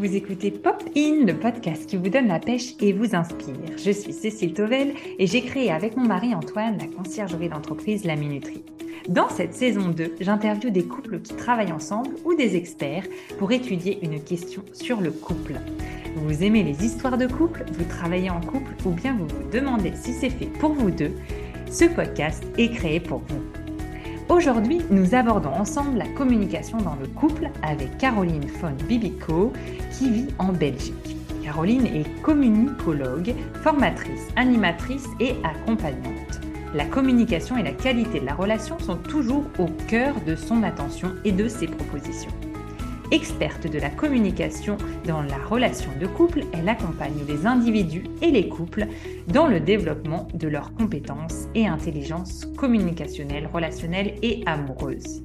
Vous écoutez Pop In, le podcast qui vous donne la pêche et vous inspire. Je suis Cécile Tovel et j'ai créé avec mon mari Antoine la conciergerie d'entreprise La Minuterie. Dans cette saison 2, j'interviewe des couples qui travaillent ensemble ou des experts pour étudier une question sur le couple. Vous aimez les histoires de couple, vous travaillez en couple ou bien vous vous demandez si c'est fait pour vous deux, ce podcast est créé pour vous. Aujourd'hui, nous abordons ensemble la communication dans le couple avec Caroline von Bibico qui vit en Belgique. Caroline est communicologue, formatrice, animatrice et accompagnante. La communication et la qualité de la relation sont toujours au cœur de son attention et de ses propositions. Experte de la communication dans la relation de couple, elle accompagne les individus et les couples dans le développement de leurs compétences et intelligences communicationnelles, relationnelles et amoureuses.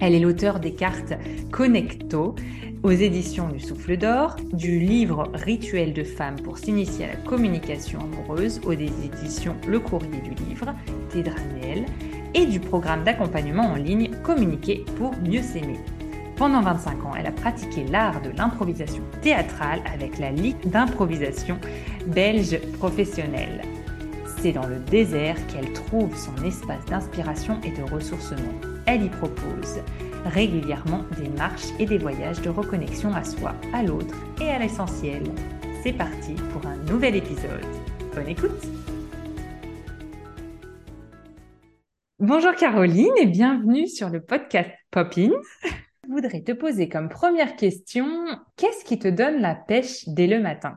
Elle est l'auteur des cartes Connecto aux éditions du Souffle d'Or, du livre Rituel de femme pour s'initier à la communication amoureuse aux éditions Le Courrier du Livre, Tédranel, et du programme d'accompagnement en ligne Communiquer pour mieux s'aimer. Pendant 25 ans, elle a pratiqué l'art de l'improvisation théâtrale avec la Ligue d'improvisation belge professionnelle. C'est dans le désert qu'elle trouve son espace d'inspiration et de ressourcement. Elle y propose régulièrement des marches et des voyages de reconnexion à soi, à l'autre et à l'essentiel. C'est parti pour un nouvel épisode. Bonne écoute Bonjour Caroline et bienvenue sur le podcast Poppins voudrais te poser comme première question, qu'est-ce qui te donne la pêche dès le matin?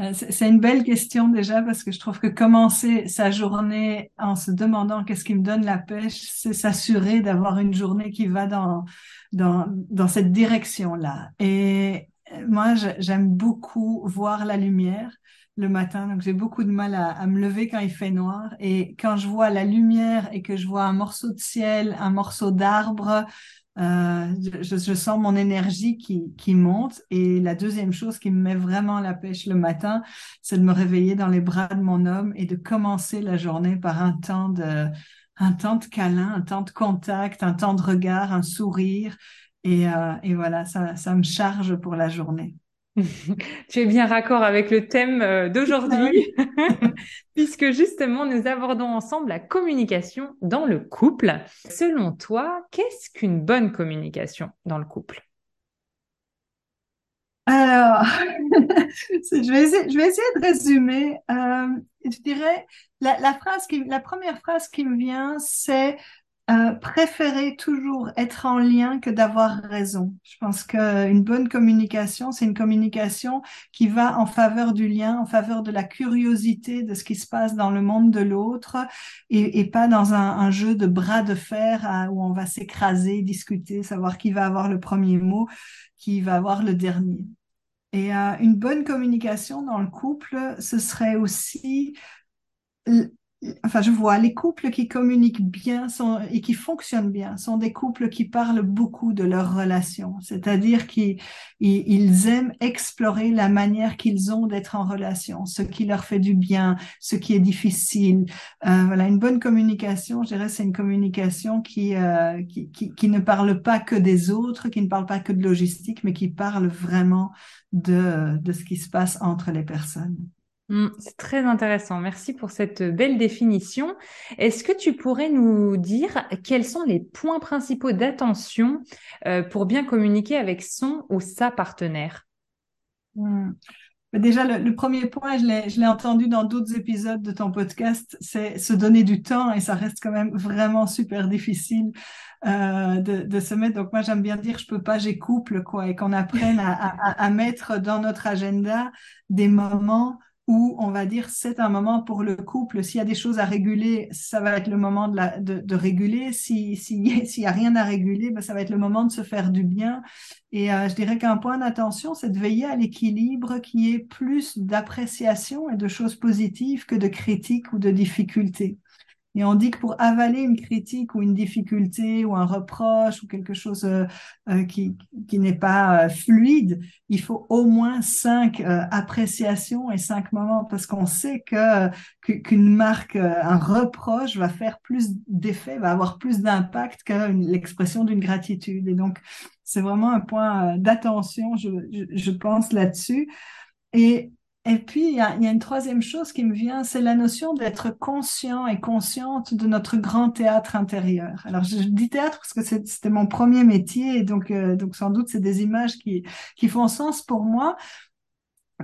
Euh, c'est une belle question déjà parce que je trouve que commencer sa journée en se demandant qu'est-ce qui me donne la pêche, c'est s'assurer d'avoir une journée qui va dans, dans, dans cette direction-là. Et euh, moi, j'aime beaucoup voir la lumière le matin, donc j'ai beaucoup de mal à, à, me lever quand il fait noir. Et quand je vois la lumière et que je vois un morceau de ciel, un morceau d'arbre, euh, je, sens mon énergie qui, monte. Et la deuxième chose qui me met vraiment la pêche le matin, c'est de me réveiller dans les bras de mon homme et de commencer la journée par un temps de, un temps de câlin, un temps de contact, un temps de regard, un sourire. Et, euh, voilà, ça me charge pour la journée. tu es bien raccord avec le thème euh, d'aujourd'hui, puisque justement nous abordons ensemble la communication dans le couple. Selon toi, qu'est-ce qu'une bonne communication dans le couple? Alors, je, vais essayer, je vais essayer de résumer. Euh, je dirais, la, la, phrase qui, la première phrase qui me vient, c'est euh, préférer toujours être en lien que d'avoir raison. Je pense qu'une bonne communication, c'est une communication qui va en faveur du lien, en faveur de la curiosité de ce qui se passe dans le monde de l'autre et, pas dans un, jeu de bras de fer où on va s'écraser, discuter, savoir qui va avoir le premier mot, qui va avoir le dernier. Et euh, une bonne communication dans le couple, ce serait aussi enfin, je vois les couples qui communiquent bien sont, et qui fonctionnent bien sont des couples qui parlent beaucoup de leur relation, c'est-à-dire qu'ils ils aiment explorer la manière qu'ils ont d'être en relation, ce qui leur fait du bien, ce qui est difficile. Euh, voilà, une bonne communication, je dirais, c'est une communication qui, euh, qui, qui, ne parle pas que des autres, qui ne parle pas que de logistique, mais qui parle vraiment de, de ce qui se passe entre les personnes. Mm, c'est très intéressant. Merci pour cette belle définition. Est-ce que tu pourrais nous dire quels sont les points principaux d'attention euh, pour bien communiquer avec son ou sa partenaire? Mm. Déjà, le, premier point, je l'ai entendu dans d'autres épisodes de ton podcast, c'est se donner du temps et ça reste quand même vraiment super difficile euh, de, se mettre. Donc moi, j'aime bien dire, je peux pas, j'ai couple, quoi, et qu'on apprenne à, mettre dans notre agenda des moments où on va dire c'est un moment pour le couple. S'il y a des choses à réguler, ça va être le moment de, réguler. S'il si, y a rien à réguler, ben, ça va être le moment de se faire du bien. Et euh, je dirais qu'un point d'attention, c'est de veiller à l'équilibre qui est plus d'appréciation et de choses positives que de critiques ou de difficultés. Et on dit que pour avaler une critique ou une difficulté ou un reproche ou quelque chose euh, euh qui, qui n'est pas euh, fluide, il faut au moins cinq appréciations et cinq moments parce qu'on sait que qu'une marque, un reproche va faire plus d'effet, va avoir plus d'impact que l'expression d'une gratitude. Et donc, c'est vraiment un point d'attention, je, je, je pense là-dessus. Et et puis, il y, a, une troisième chose qui me vient, c'est la notion d'être conscient et consciente de notre grand théâtre intérieur. Alors, je, dis théâtre parce que c'était mon premier métier, et donc, euh, donc sans doute, c'est des images qui, qui font sens pour moi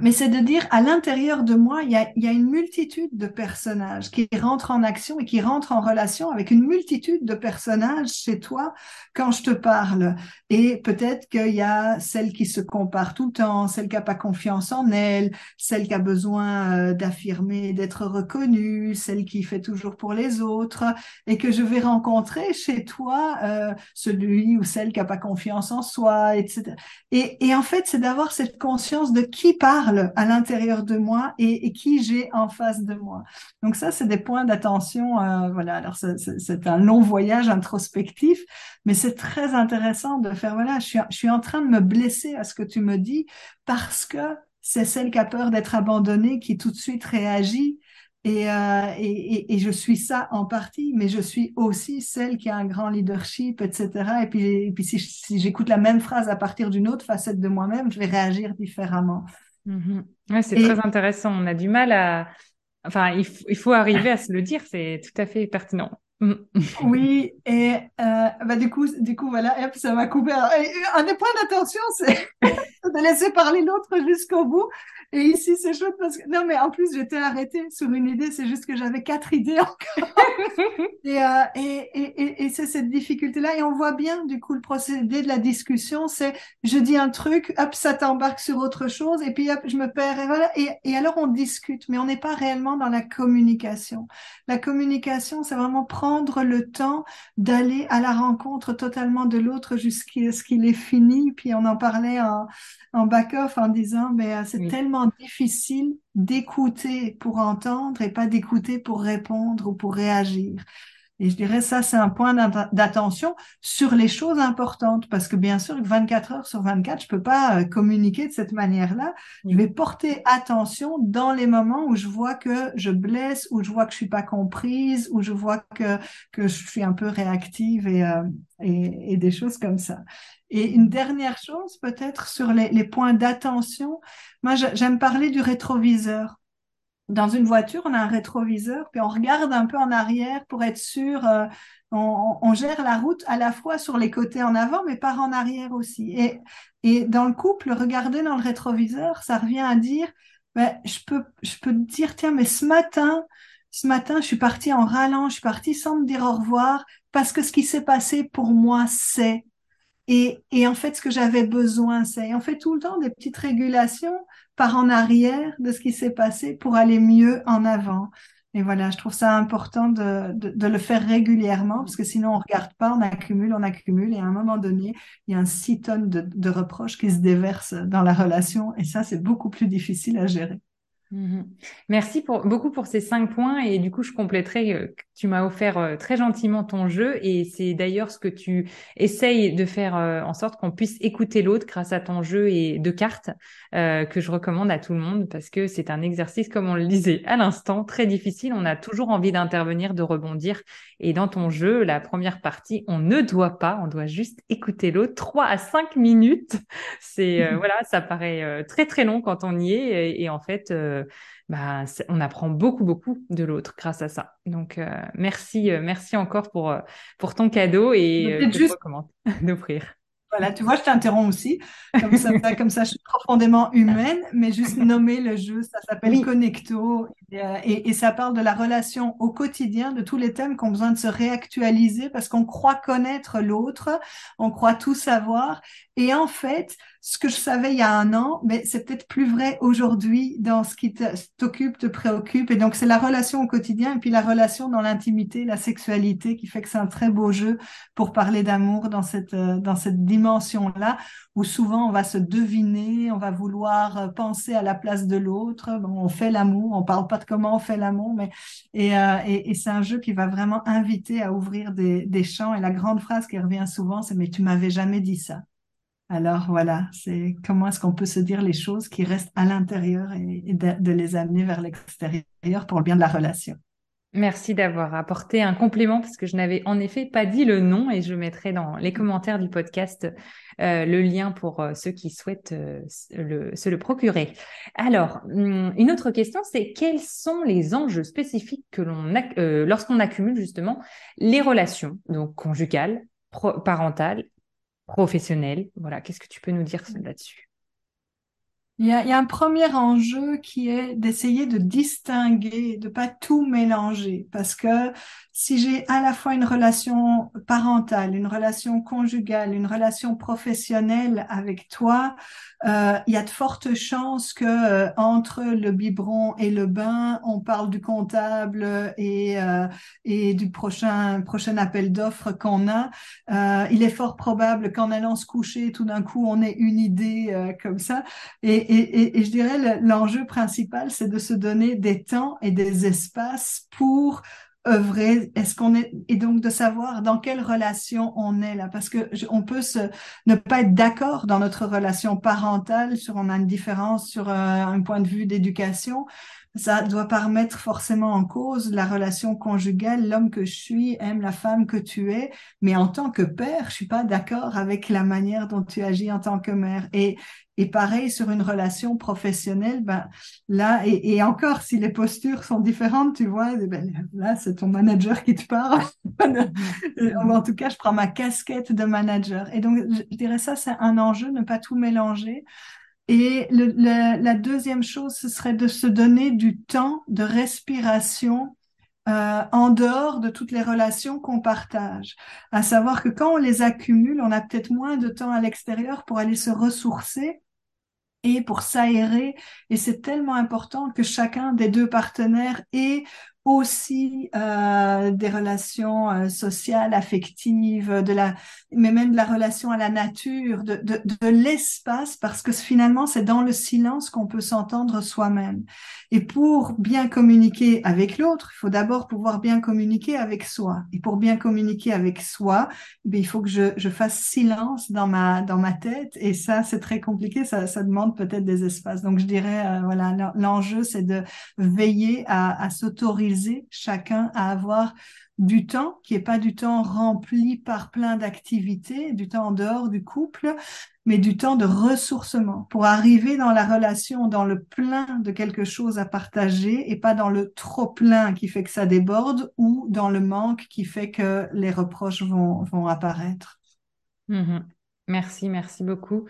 mais c'est de dire à l'intérieur de moi, il y, a, il y, a, une multitude de personnages qui rentrent en action et qui rentrent en relation avec une multitude de personnages chez toi quand je te parle. Et peut-être qu'il y a celle qui se compare tout le temps, celle qui n'a pas confiance en elle, celle qui a besoin euh, d'affirmer, d'être reconnue, celle qui fait toujours pour les autres, et que je vais rencontrer chez toi euh, celui ou celle qui n'a pas confiance en soi, etc. Et, et en fait, c'est d'avoir cette conscience de qui parle à l'intérieur de moi et, qui j'ai en face de moi. Donc ça, c'est des points d'attention. Euh, voilà. Alors c'est un long voyage introspectif, mais c'est très intéressant de faire. Voilà, je suis, en train de me blesser à ce que tu me dis parce que c'est celle qui a peur d'être abandonnée qui tout de suite réagit. Et, euh, et, et, je suis ça en partie, mais je suis aussi celle qui a un grand leadership, etc. Et puis, si j'écoute la même phrase à partir d'une autre facette de moi-même, je vais réagir différemment. Mhm. c'est très intéressant. On a du mal à. Enfin, il, il, faut arriver à se le dire, c'est tout à fait pertinent. Mm. oui, et euh, bah, du coup, du coup, voilà, ça m'a coupé. Un des points d'attention, c'est de laisser parler l'autre jusqu'au bout. Et ici, c'est chouette parce que, non, mais en plus, j'étais arrêtée sur une idée, c'est juste que j'avais quatre idées encore. et, euh, et, et, et c'est cette difficulté-là. Et on voit bien, du coup, le procédé de la discussion, c'est je dis un truc, hop, ça t'embarque sur autre chose, et puis hop, je me perds, et voilà. Et, et alors, on discute, mais on n'est pas réellement dans la communication. La communication, c'est vraiment prendre le temps d'aller à la rencontre totalement de l'autre jusqu'à ce qu'il est fini. Puis on en parlait en, en back-off en disant, mais euh, c'est tellement difficile d'écouter pour entendre et pas d'écouter pour répondre ou pour réagir. Et je dirais ça, c'est un point d'attention sur les choses importantes, parce que bien sûr, 24 heures sur 24, je peux pas euh, communiquer de cette manière-là. Je vais porter attention dans les moments où je vois que je blesse, où je vois que je suis pas comprise, où je vois que que je suis un peu réactive et euh, et, et, des choses comme ça. Et une dernière chose, peut-être sur les, points d'attention. Moi, j'aime parler du rétroviseur dans une voiture, on a un rétroviseur, puis on regarde un peu en arrière pour être sûr. Euh, on, gère la route à la fois sur les côtés en avant, mais par en arrière aussi. Et, dans le couple, regarder dans le rétroviseur, ça revient à dire, ben, je peux, dire, tiens, mais ce matin, ce matin, je suis partie en râlant, je suis partie sans me dire au revoir, parce que ce qui s'est passé pour moi, c'est. Et, et en fait, ce que j'avais besoin, c'est. On fait tout le temps des petites régulations par en arrière de ce qui s'est passé pour aller mieux en avant. Et voilà, je trouve ça important de, de, de, le faire régulièrement parce que sinon on regarde pas, on accumule, on accumule et à un moment donné, il y a un six tonnes de, de reproches qui se déversent dans la relation et ça, c'est beaucoup plus difficile à gérer. Mhm. Merci beaucoup pour ces cinq points et du coup je compléterai euh, tu m'as offert euh, très gentiment ton jeu et c'est d'ailleurs ce que tu essayes de faire euh, en sorte qu'on puisse écouter l'autre grâce à ton jeu et de cartes que je recommande à tout le monde parce que c'est un exercice comme on le disait à l'instant très difficile on a toujours envie d'intervenir de rebondir et dans ton jeu la première partie on ne doit pas on doit juste écouter l'autre trois à cinq minutes c'est voilà ça paraît très très long quand on y est et, et en fait bah, on apprend beaucoup, beaucoup de l'autre grâce à ça. Donc, euh, merci, euh, merci encore pour, euh, pour ton cadeau et je te recommande d'offrir. Voilà, tu vois, je t'interromps aussi. Comme ça, comme ça, je suis profondément humaine, mais juste nommer le jeu, ça s'appelle Connecto et, et, ça parle de la relation au quotidien, de tous les thèmes qui ont besoin de se réactualiser parce qu'on croit connaître l'autre, on croit tout savoir. Et en fait, ce que je savais il y a un an, mais c'est peut-être plus vrai aujourd'hui dans ce qui t'occupe, te préoccupe. Et donc, c'est la relation au quotidien et puis la relation dans l'intimité, la sexualité qui fait que c'est un très beau jeu pour parler d'amour dans cette, euh, dans cette dimension-là où souvent on va se deviner, on va vouloir euh, penser à la place de l'autre. on fait l'amour, on parle pas de comment on fait l'amour, mais et, euh, et, et c'est un jeu qui va vraiment inviter à ouvrir des, des champs. Et la grande phrase qui revient souvent, c'est mais tu m'avais jamais dit ça. Alors voilà, c'est comment est-ce qu'on peut se dire les choses qui restent à l'intérieur et, de, les amener vers l'extérieur pour le bien de la relation. Merci d'avoir apporté un complément parce que je n'avais en effet pas dit le nom et je mettrai dans les commentaires du podcast euh, le lien pour euh, ceux qui souhaitent euh, se le procurer. Alors, hum, une autre question, c'est quels sont les enjeux spécifiques que l'on lorsqu'on accumule justement les relations, donc conjugales, parentales, professionnelles. Voilà, qu'est-ce que tu peux nous dire là-dessus? Il y, a, il y, a, un premier enjeu qui est d'essayer de distinguer, de pas tout mélanger, parce que si j'ai à la fois une relation parentale, une relation conjugale, une relation professionnelle avec toi, euh, il y a de fortes chances que euh, entre le biberon et le bain, on parle du comptable et, euh, et du prochain prochain appel d'offres qu'on a. Euh, il est fort probable qu'en allant se coucher, tout d'un coup, on ait une idée euh, comme ça. Et, et, et, je dirais l'enjeu principal, c'est de se donner des temps et des espaces pour œuvrer? Est-ce qu'on est et donc de savoir dans quelle relation on est là, parce que on peut se ne pas être d'accord dans notre relation parentale sur on a une différence sur euh, un point de vue d'éducation. Ça doit pas remettre forcément en cause la relation conjugale. L'homme que je suis aime la femme que tu es, mais en tant que père, je suis pas d'accord avec la manière dont tu agis en tant que mère. Et et pareil sur une relation professionnelle, ben là et, et encore si les postures sont différentes, tu vois, eh ben, là c'est ton manager qui te parle. en tout cas, je prends ma casquette de manager. Et donc je dirais ça, c'est un enjeu, ne pas tout mélanger. Et le, la deuxième chose, ce serait de se donner du temps de respiration euh, en dehors de toutes les relations qu'on partage. À savoir que quand on les accumule, on a peut-être moins de temps à l'extérieur pour aller se ressourcer et pour s'aérer. Et c'est tellement important que chacun des deux partenaires ait aussi euh, des relations euh, sociales, affectives, de la, mais même de la relation à la nature, de, de, l'espace, parce que finalement, c'est dans le silence qu'on peut s'entendre soi-même. Et pour bien communiquer avec l'autre, il faut d'abord pouvoir bien communiquer avec soi. Et pour bien communiquer avec soi, eh il faut que je, je, fasse silence dans ma, dans ma tête. Et ça, c'est très compliqué. Ça, demande peut-être des espaces. Donc, je dirais, euh, voilà, l'enjeu, c'est de veiller à s'autoriser chacun à avoir du temps qui est pas du temps rempli par plein d'activités, du temps en dehors du couple, mais du temps de ressourcement pour arriver dans la relation, dans le plein de quelque chose à partager et pas dans le trop plein qui fait que ça déborde ou dans le manque qui fait que les reproches vont, vont apparaître. Mmh merci, merci beaucoup.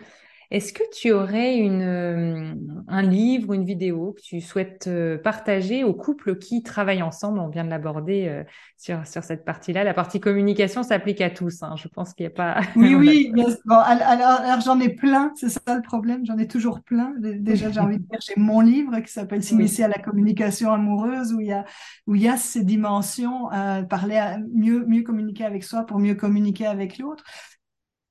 Est-ce que tu aurais une, euh, un livre, une vidéo que tu souhaites euh, partager aux couples qui travaillent ensemble? On vient de l'aborder euh, sur, sur cette partie-là. La partie communication s'applique à tous. Hein. Je pense qu'il n'y a pas. Oui, oui. Bon, alors, alors j'en ai plein. C'est ça le problème? J'en ai toujours plein. Déjà, j'ai envie de dire, j'ai mon livre qui s'appelle S'initier à la communication amoureuse, où il y a où il y a ces dimensions, parler à mieux mieux communiquer avec soi pour mieux communiquer avec l'autre.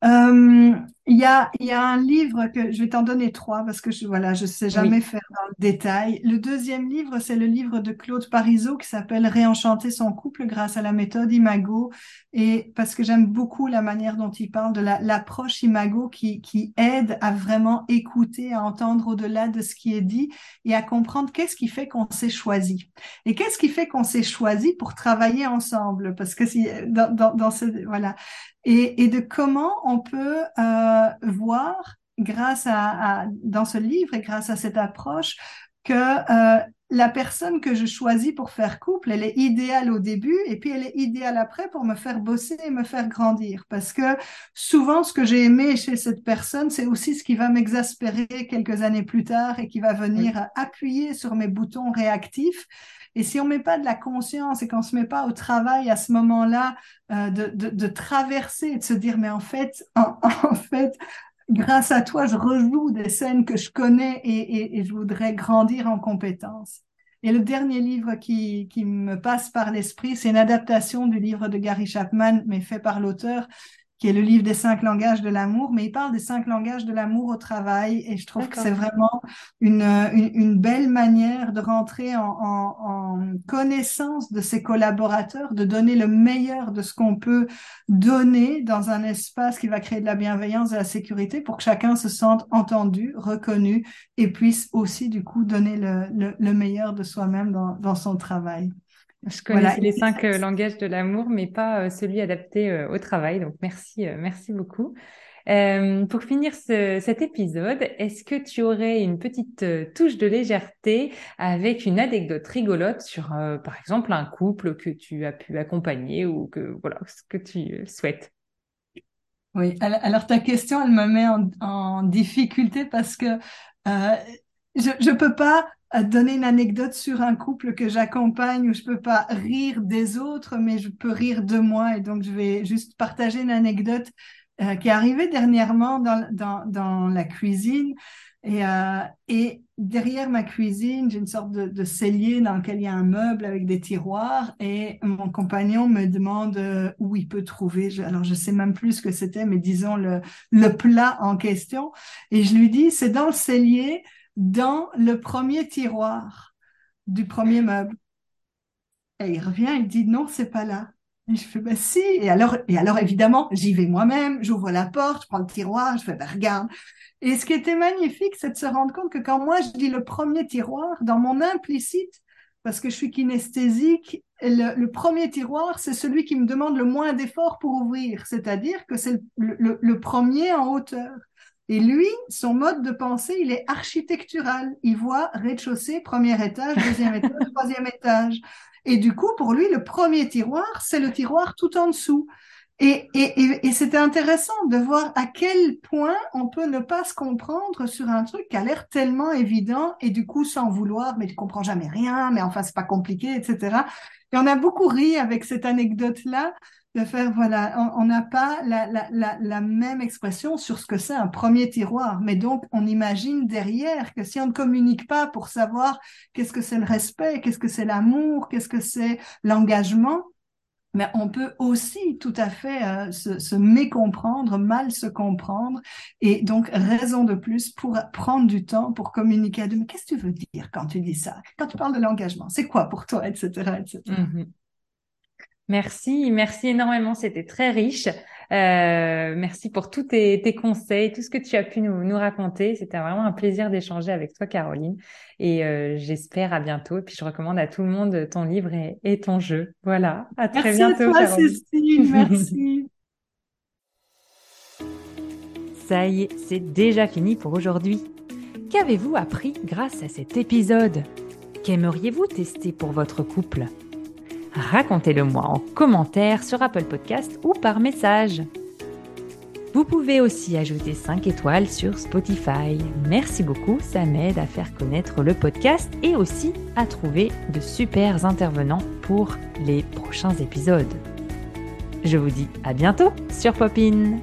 Euh, il y a, y a un livre que je vais t'en donner trois parce que je voilà je sais jamais faire dans le détail. Le deuxième livre c'est le livre de Claude Parisot qui s'appelle Réenchanter son couple grâce à la méthode Imago. Et parce que j'aime beaucoup la manière dont il parle de l'approche Imago qui qui aide à vraiment écouter, à entendre au-delà de ce qui est dit et à comprendre qu'est-ce qui fait qu'on s'est choisi. Et qu'est-ce qui fait qu'on s'est choisi pour travailler ensemble? Parce que si dans dans, dans ce voilà. Et, et de comment on peut euh, voir grâce à, à, dans ce livre et grâce à cette approche que euh, la personne que je choisis pour faire couple, elle est idéale au début et puis elle est idéale après pour me faire bosser et me faire grandir. Parce que souvent, ce que j'ai aimé chez cette personne, c'est aussi ce qui va m'exaspérer quelques années plus tard et qui va venir appuyer sur mes boutons réactifs et si on met pas de la conscience et qu'on se met pas au travail à ce moment-là euh, de, traverser de se dire mais en fait, en, fait, grâce à toi, je rejoue des scènes que je connais et je voudrais grandir en compétences. Et le dernier livre qui, qui me passe par l'esprit, c'est une adaptation du livre de Gary Chapman, mais fait par l'auteur, qui est le livre des cinq langages de l'amour, mais il parle des cinq langages de l'amour au travail et je trouve que c'est vraiment une, une, une, belle manière de rentrer en, en, en, connaissance de ses collaborateurs, de donner le meilleur de ce qu'on peut donner dans un espace qui va créer de la bienveillance et de la sécurité pour que chacun se sente entendu, reconnu et puisse aussi du coup donner le, le, le meilleur de soi-même dans, dans son travail. Je connais les cinq langages de l'amour, mais pas celui adapté au travail. Donc merci, merci beaucoup. Euh, pour finir cet épisode, est-ce que tu aurais une petite euh, touche de légèreté avec une anecdote rigolote sur, euh, par exemple, un couple que tu as pu accompagner ou que voilà ce que tu souhaites? Oui, alors ta question, elle me met en, difficulté parce que je ne peux pas donner une anecdote sur un couple que j'accompagne où je peux pas rire des autres, mais je peux rire de moi. Et donc, je vais juste partager une anecdote euh, qui est arrivé dernièrement dans, dans, dans la cuisine. Et, euh, et, derrière ma cuisine, j'ai une sorte de, de, cellier dans lequel il y a un meuble avec des tiroirs. Et mon compagnon me demande euh, où il peut trouver. alors, je sais même plus ce que c'était, mais disons le, le plat en question. Et je lui dis, c'est dans le cellier, dans le premier tiroir du premier meuble. Et il revient, il dit, non, c'est pas là. Et je fais, bah si. Et alors, et évidemment, j'y vais moi-même, j'ouvre la porte, je prends le tiroir, je fais, bah regarde. Et ce qui était magnifique, c'est de se rendre compte que quand moi je dis le premier tiroir, dans mon implicite, parce que je suis kinesthésique, le, premier tiroir, c'est celui qui me demande le moins d'efforts pour ouvrir, c'est-à-dire que c'est le, premier en hauteur. Et lui, son mode de pensée, il est architectural. Il voit rez-de-chaussée, premier étage, deuxième étage, troisième étage. Et du coup, pour lui, le premier tiroir, c'est le tiroir tout en dessous. Et, et, et, c'était intéressant de voir à quel point on peut ne pas se comprendre sur un truc qui a l'air tellement évident et du coup sans vouloir, mais tu comprends jamais rien, mais enfin c'est pas compliqué, etc. Et on a beaucoup ri avec cette anecdote-là de faire, voilà, on n'a pas la, la, la, même expression sur ce que c'est un premier tiroir, mais donc on imagine derrière que si on ne communique pas pour savoir qu'est-ce que c'est le respect, qu'est-ce que c'est l'amour, qu'est-ce que c'est l'engagement, mais on peut aussi tout à fait euh, se, se, mécomprendre, mal se comprendre, et donc raison de plus pour prendre du temps pour communiquer à deux. Mais qu'est-ce que tu veux dire quand tu dis ça? Quand tu parles de l'engagement, c'est quoi pour toi, etc., etc. Merci, merci énormément. C'était très riche. Euh, merci pour tous tes, conseils, tout ce que tu as pu nous, raconter. C'était vraiment un plaisir d'échanger avec toi, Caroline. Et euh, j'espère à bientôt. Et puis je recommande à tout le monde ton livre et, ton jeu. Voilà. À très bientôt. Merci Cécile. Merci. Ça y est, c'est déjà fini pour aujourd'hui. Qu'avez-vous appris grâce à cet épisode? Qu'aimeriez-vous tester pour votre couple? Racontez-le moi en commentaire sur Apple Podcast ou par message. Vous pouvez aussi ajouter 5 étoiles sur Spotify. Merci beaucoup, ça m'aide à faire connaître le podcast et aussi à trouver de super intervenants pour les prochains épisodes. Je vous dis à bientôt sur Popin.